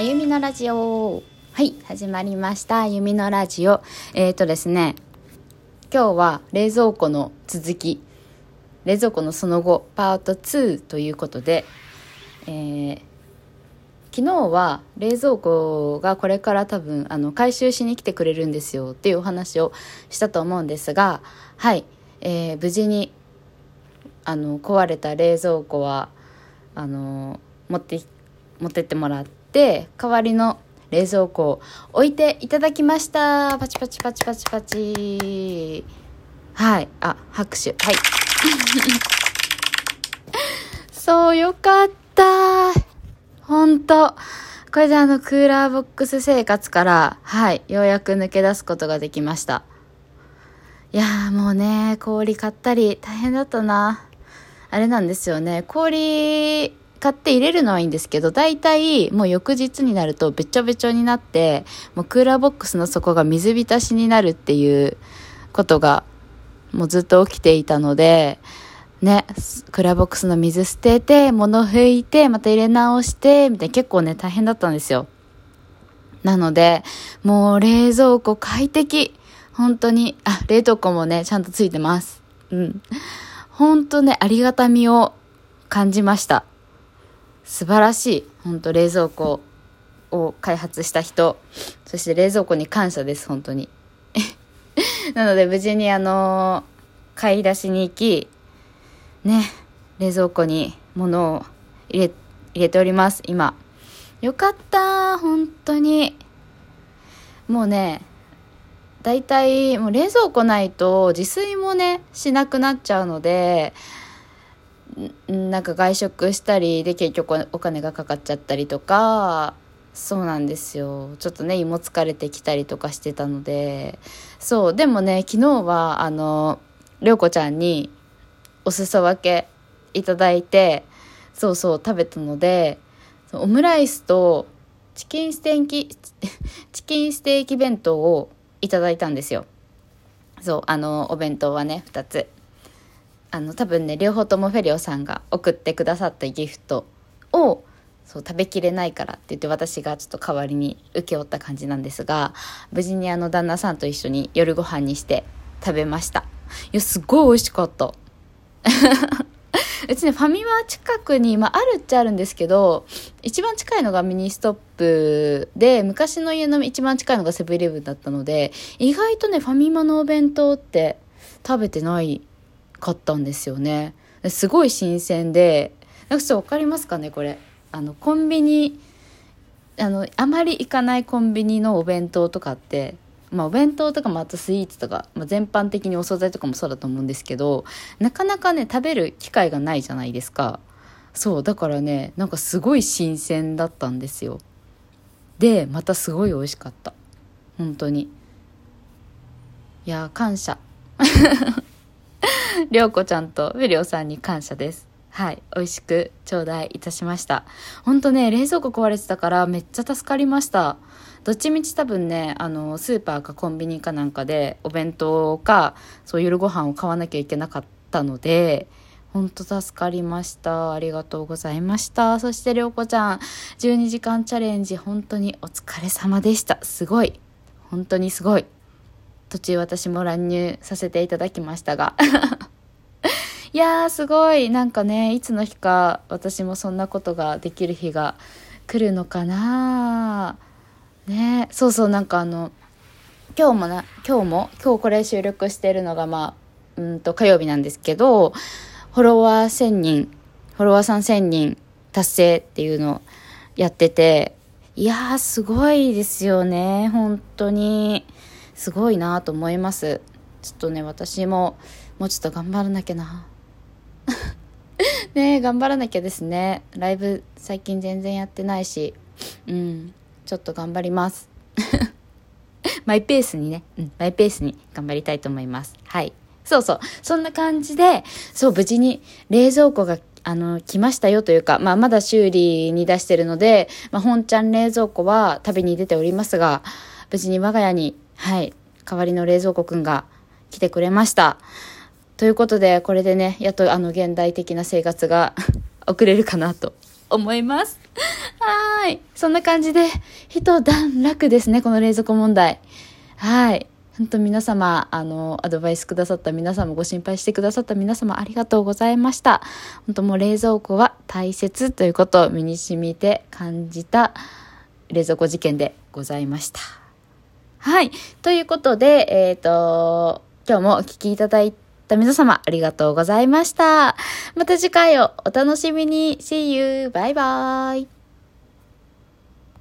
あゆみのラジオ。はい始まりました。あゆみのラジオ。えっ、ー、とですね今日は冷蔵庫の続き。冷蔵庫のその後パート2ということで、えー、昨日は冷蔵庫がこれから多分あの回収しに来てくれるんですよ。っていうお話をしたと思うんですがはい、えー、無事にあの壊れた冷蔵庫はあの持って持ってってもらって代わりの冷蔵庫を置いていただきました。パチパチパチパチパチ。はい。あ拍手。はい。そうよかった。本当。これであのクーラーボックス生活からはい。ようやく抜け出すことができました。いやーもうね氷買ったり大変だったな。あれなんですよね。氷買って入れるのはいいんですけど、大体もう翌日になるとべちょべちょになって、もうクーラーボックスの底が水浸しになるっていうことがもうずっと起きていたので、ね、クーラーボックスの水捨てて、物拭いて、また入れ直して、みたいな結構ね、大変だったんですよ。なので、もう冷蔵庫快適。本当に、あ、冷凍庫もね、ちゃんとついてます。うん。本当ね、ありがたみを感じました。素晴らしい本当冷蔵庫を開発した人。そして冷蔵庫に感謝です本当に。なので無事にあの買い出しに行きね冷蔵庫に物を入れ入れております今。よかった本当に。もうね大体もう冷蔵庫ないと自炊もねしなくなっちゃうのでなんか外食したりで結局お金がかかっちゃったりとかそうなんですよ。ちょっとね胃も疲れてきたりとかしてたので。そうでもね昨日はあの涼子ちゃんにお裾分けいただいてそうそう食べたのでオムライスとチキンステーキ チキンステーキ弁当をいただいたんですよ。そうあのお弁当はね2つ。あの多分ね両方ともフェリオさんが送ってくださったギフトをそう食べきれないからって言って私がちょっと代わりに請け負った感じなんですが無事にあの旦那さんと一緒に夜ご飯にして食べました。いやすごい美味しかった。うちねファミマ近くに、まあ、あるっちゃあるんですけど一番近いのがミニストップで昔の家の一番近いのがセブンイレブンだったので意外とねファミマのお弁当って食べてないかったんですよね。すごい新鮮でなんかちょっと分かりますかねこれ。あのコンビニあのあまり行かないコンビニのお弁当とかってまあ、お弁当とかもあとスイーツとか、まあ、全般的にお惣菜とかもそうだと思うんですけどなかなかね食べる機会がないじゃないですか。そうだからねなんかすごい新鮮だったんですよ。でまたすごい美味しかった。本当に。いや感謝。りょうこちゃんとフェリオさんに感謝です。はい。美味しく頂戴いたしました。ほんとね、冷蔵庫壊れてたからめっちゃ助かりました。どっちみち多分ね、あの、スーパーかコンビニかなんかでお弁当か、そう夜ご飯を買わなきゃいけなかったので、ほんと助かりました。ありがとうございました。そしてりょうこちゃん、12時間チャレンジ本当にお疲れ様でした。すごい。本当にすごい。途中私も乱入させていただきましたが。いやーすごい。なんかねいつの日か私もそんなことができる日が来るのかな。ねそうそうなんかあの今日もな今日も今日これ収録してるのがまあうんと火曜日なんですけどフォロワー1000人フォロワーさん1000人達成っていうのをやってていやーすごいですよね本当に。すごいなと思います。ちょっとね私ももうちょっと頑張らなきゃな。ね頑張らなきゃですね。ライブ最近全然やってないし。うんちょっと頑張ります。マイペースにね、うん、マイペースに頑張りたいと思います。はい。そうそう。そんな感じでそう無事に冷蔵庫があの、来ましたよというか、まあ、まだ修理に出してるので、まあ、本ちゃん冷蔵庫は旅に出ておりますが、無事に我が家にはい、代わりの冷蔵庫くんが来てくれました。ということで、これでね、やっとあの現代的な生活が 送れるかなと思います。はい。そんな感じで、一段落ですね、この冷蔵庫問題。はい。本当皆様、あの、アドバイスくださった皆様、ご心配してくださった皆様、ありがとうございました。本当もう冷蔵庫は大切ということを身に染みて感じた冷蔵庫事件でございました。はい。ということで、えっ、ー、と、今日もお聴きいただいた皆様、ありがとうございました。また次回をお楽しみに。See you! バイバイ